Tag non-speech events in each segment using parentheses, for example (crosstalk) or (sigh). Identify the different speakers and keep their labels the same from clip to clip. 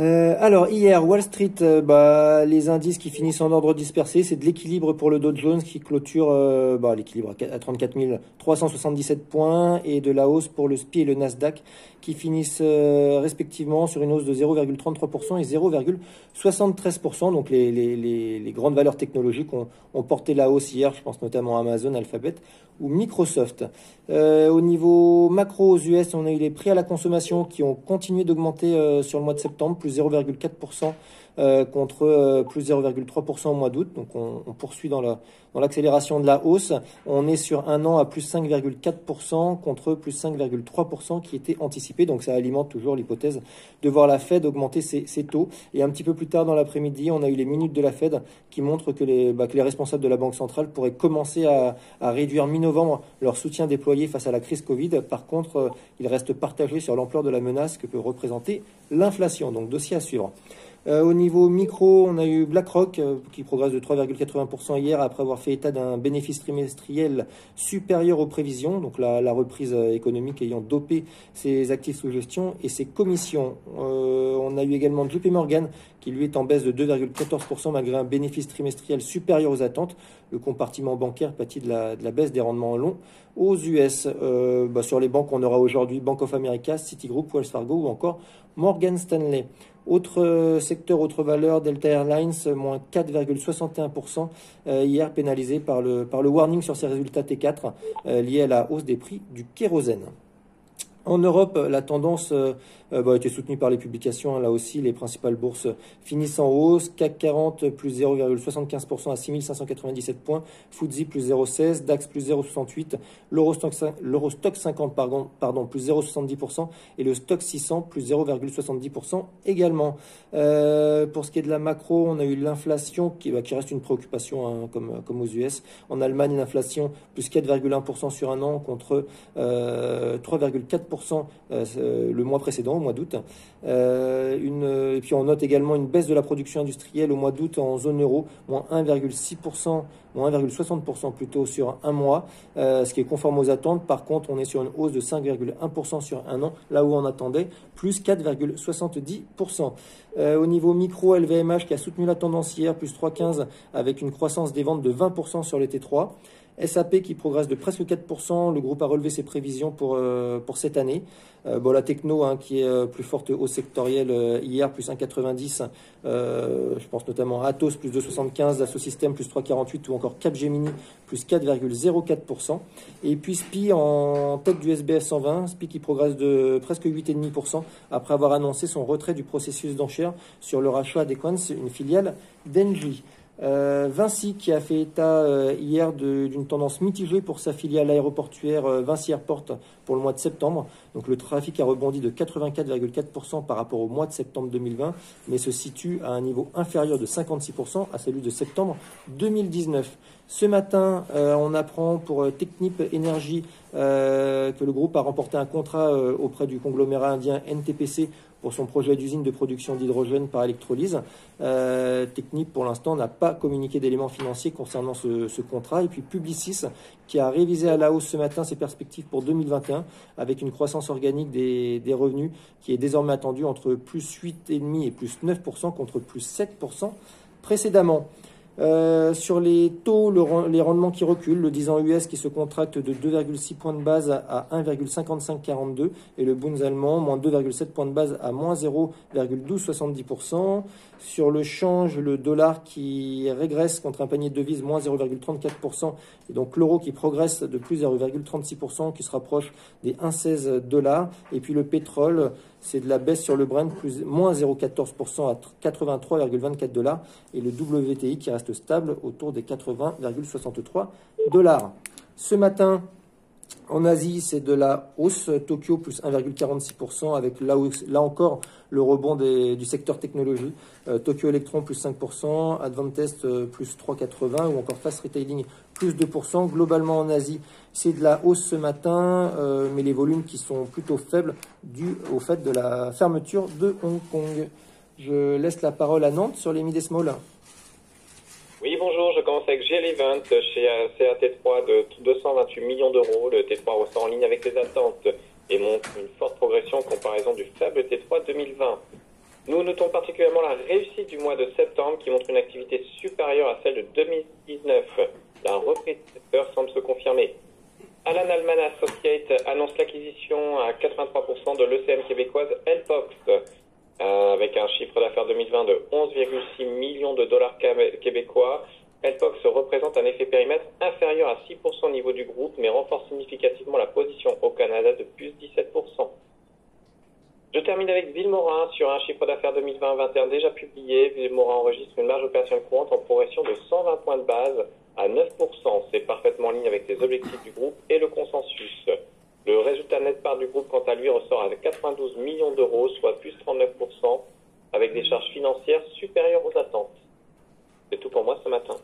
Speaker 1: Euh, alors hier, Wall Street, euh, bah, les indices qui finissent en ordre dispersé, c'est de l'équilibre pour le Dow Jones qui clôture euh, bah, l'équilibre à 34 377 points et de la hausse pour le SPI et le Nasdaq qui finissent respectivement sur une hausse de 0,33% et 0,73%. Donc les, grandes valeurs technologiques ont, ont, porté la hausse hier, je pense notamment Amazon, Alphabet ou Microsoft. au niveau macro aux US, on a eu les prix à la consommation qui ont continué d'augmenter sur le mois de septembre, plus 0,4% euh, contre euh, plus 0,3% au mois d'août. Donc on, poursuit dans l'accélération la, dans de la hausse. On est sur un an à plus 5,4% contre plus 5,3% qui était anticipé. Donc ça alimente toujours l'hypothèse de voir la Fed augmenter ses, taux. Et un petit peu plus tard dans l'après-midi, on a eu les minutes de la Fed qui montrent que les, bah, que les responsables de la Banque centrale pourraient commencer à, à réduire mi-novembre leur soutien déployé face à la crise Covid. Par contre, euh, il reste partagé sur l'ampleur de la menace que peut représenter l'inflation. Donc dossier à suivre. Euh, au niveau micro, on a eu BlackRock euh, qui progresse de 3,80% hier après avoir fait état d'un bénéfice trimestriel supérieur aux prévisions, donc la, reprise euh, économique ayant dopé ses actifs sous gestion et ses commissions. on a eu également JP Morgan qui lui est en baisse de 2,14% malgré un bénéfice trimestriel supérieur aux attentes. Le compartiment bancaire pâtit de la, baisse des rendements longs aux US. Bah, sur les banques, on aura aujourd'hui Bank of America, Citigroup, Wells Fargo ou encore Morgan Stanley. Autre euh, secteur, autre valeur, Delta Airlines, moins 4,61% euh, hier pénalisé par le, par le warning sur ses résultats T4 euh, lié à la hausse des prix du kérosène. En Europe, la tendance euh, euh, bah, a été soutenue par les publications. Hein, là aussi, les principales bourses finissent en hausse. CAC 40 plus 0,75% à 6597 points. FTSE plus 0,16. DAX plus 0,68. L'Eurostock 50 pardon, pardon, plus 0,70%. Et le Stock 600 plus 0,70% également. Euh, pour ce qui est de la macro, on a eu l'inflation qui, bah, reste une préoccupation hein, comme, aux US. En Allemagne, une inflation plus 4,1% sur un an contre 3,4% euh, le mois précédent, au mois d'août. Euh, et puis on note également une baisse de la production industrielle au mois d'août en zone euro, moins 1,6%, moins 1,60% plutôt sur un mois, euh, ce qui est conforme aux attentes. Par contre, on est sur une hausse de 5,1% sur un an, là où on attendait plus 4,70%. au niveau micro, LVMH qui a soutenu la tendance hier, plus 3,15 avec une croissance des ventes de 20% sur les T3. SAP qui progresse de presque 4%. Le groupe a relevé ses prévisions pour, euh, cette année. Euh, bon, la techno hein, qui est euh, plus forte au sectoriel hier, plus 1,90. je pense notamment à Atos, plus 2,75. Dassault plus 3,48. Ou encore Capgemini, plus 4,04%. Et puis SPI en tête du SBF 120. SPI qui progresse de presque 8,5% après avoir annoncé son retrait du processus d'enchère sur le rachat d'Equans, une filiale d'Engie. Euh, Vinci qui a fait état euh, hier d'une tendance mitigée pour sa filiale aéroportuaire euh, Vinci Airport pour le mois de septembre. Donc le trafic a rebondi de 84,4% par rapport au mois de septembre 2020, mais se situe à un niveau inférieur de 56% à celui de septembre 2019. Ce matin, on apprend pour Technip Energy que le groupe a remporté un contrat auprès du conglomérat indien NTPC pour son projet d'usine de production d'hydrogène par électrolyse. Euh, Technip, pour l'instant, n'a pas communiqué d'éléments financiers concernant ce, contrat. Et puis Publicis, qui a révisé à la hausse ce matin ses perspectives pour 2021, avec une croissance organique des, des revenus qui est désormais attendue entre plus 8,5 et plus 9% contre plus 7% précédemment. Euh, sur les taux, les rendements qui reculent, le 10 ans US qui se contracte de 2,6 points de base à 1,5542 et le Bunds allemand, moins 2,7 points de base à moins 0,1270%. Sur le change, le dollar qui régresse contre un panier de devises, moins 0,34%, et donc l'euro qui progresse de plus 0,36%, qui se rapproche des 1,16 dollars. Et puis le pétrole, c'est de la baisse sur le Brent, plus, moins 0,14% à 83,24 dollars, et le WTI qui reste stable autour des 80,63 dollars. Ce matin, en Asie, c'est de la hausse. Tokyo plus 1,46% avec là, là, encore le rebond du secteur technologie. Euh, Tokyo Electron plus 5%, Advantest euh, plus 3,80% ou encore Fast Retailing plus 2%. Globalement en Asie, c'est de la hausse ce matin, euh, mais les volumes qui sont plutôt faibles dû au fait de la fermeture de Hong Kong. Je laisse la parole à Nantes sur les mid small.
Speaker 2: Oui, bonjour, je commence avec GL Event chez CAT3 de 228 millions d'euros. Le T3 ressort en ligne avec les attentes et montre une forte progression en comparaison du faible T3 2020. Nous notons particulièrement la réussite du mois de septembre qui montre une activité supérieure à celle de 2019. La reprise du secteur semble se confirmer. Alan Alman Associate annonce l'acquisition à 83% de l'ECM québécoise Elpox, euh, avec un chiffre d'affaires 2020 de 11,6 millions de dollars québécois. Elpox représente un effet périmètre inférieur à 6% au niveau du groupe, mais renforce significativement la position au Canada de plus 17%. Je termine avec Villemorin sur un chiffre d'affaires 2020-21 déjà publié. Villemorin enregistre une marge opérationnelle courante en progression de 120 points de base à 9%. C'est parfaitement en ligne avec les objectifs du groupe et le consensus. Part du groupe, quant à lui, ressort avec 92 millions d'euros, soit plus 39%, avec des charges financières supérieures aux attentes. C'est tout pour moi ce matin.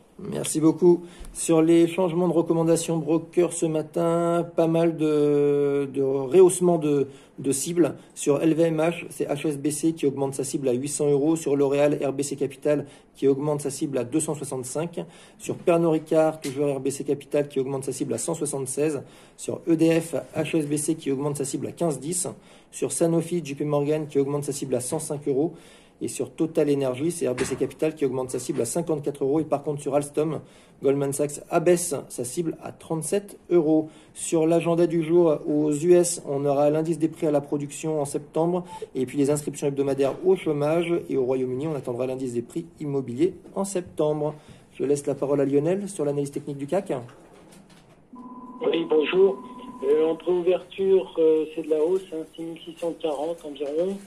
Speaker 1: Merci beaucoup. Sur les changements de recommandations broker ce matin, pas mal de, de rehaussement de, cibles. Sur LVMH, c'est HSBC qui augmente sa cible à 800 euros. Sur L'Oréal, RBC Capital qui augmente sa cible à 265. Sur Pernod Ricard, toujours RBC Capital qui augmente sa cible à 176. Sur EDF, HSBC qui augmente sa cible à 15,10. Sur Sanofi, JP Morgan qui augmente sa cible à 105 euros. Et sur Total Energy, c'est RBC Capital qui augmente sa cible à 54 euros. Et par contre, sur Alstom, Goldman Sachs abaisse sa cible à 37 euros. Sur l'agenda du jour, aux US, on aura l'indice des prix à la production en septembre et puis les inscriptions hebdomadaires au chômage. Et au Royaume-Uni, on attendra l'indice des prix immobiliers en septembre. Je laisse la parole à Lionel sur l'analyse technique du CAC.
Speaker 3: Oui, bonjour. Euh, entre ouverture, euh, c'est de la hausse, hein, 6640 environ.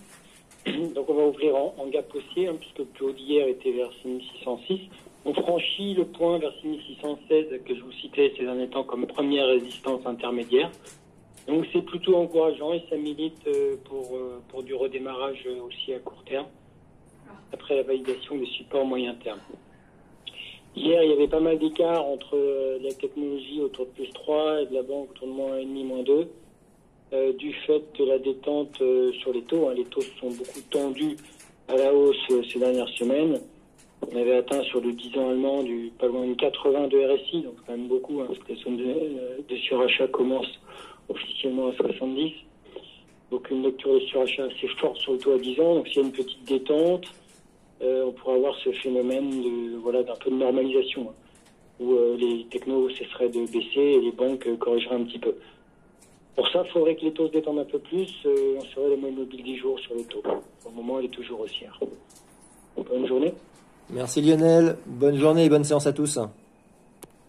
Speaker 3: (coughs) Donc on va ouvrir en, gap haussier, hein, puisque le plus haut d'hier était vers 6606. On franchit le point vers 6616 que je vous citais ces derniers temps comme première résistance intermédiaire. Donc c'est plutôt encourageant et ça milite euh, pour, euh, pour du redémarrage aussi à court terme, après la validation des supports moyen terme. Hier, il y avait pas mal d'écarts entre euh, la technologie autour de plus 3 et de la banque autour de moins 1,5, moins 2. Euh, du fait de la détente euh, sur les taux. Hein. Les taux sont beaucoup tendus à la hausse euh, ces dernières semaines. On avait atteint sur le 10 ans allemand pas loin de 80 de RSI, donc quand même beaucoup, hein, parce que la zone de, surachat commence officiellement à 70. Donc une lecture de surachat assez forte sur le taux à 10 ans. Donc s'il y a une petite détente, on pourra avoir ce phénomène d'un peu de normalisation, hein, où les technos cesseraient de baisser et les banques corrigeraient un petit peu. Pour ça, il faudrait que les taux se détendent un peu plus. Euh, on serait la moyenne mobile 10 jours sur les taux. Au moment, elle est toujours haussière. Bonne journée.
Speaker 1: Merci Lionel. Bonne journée et bonne séance à tous.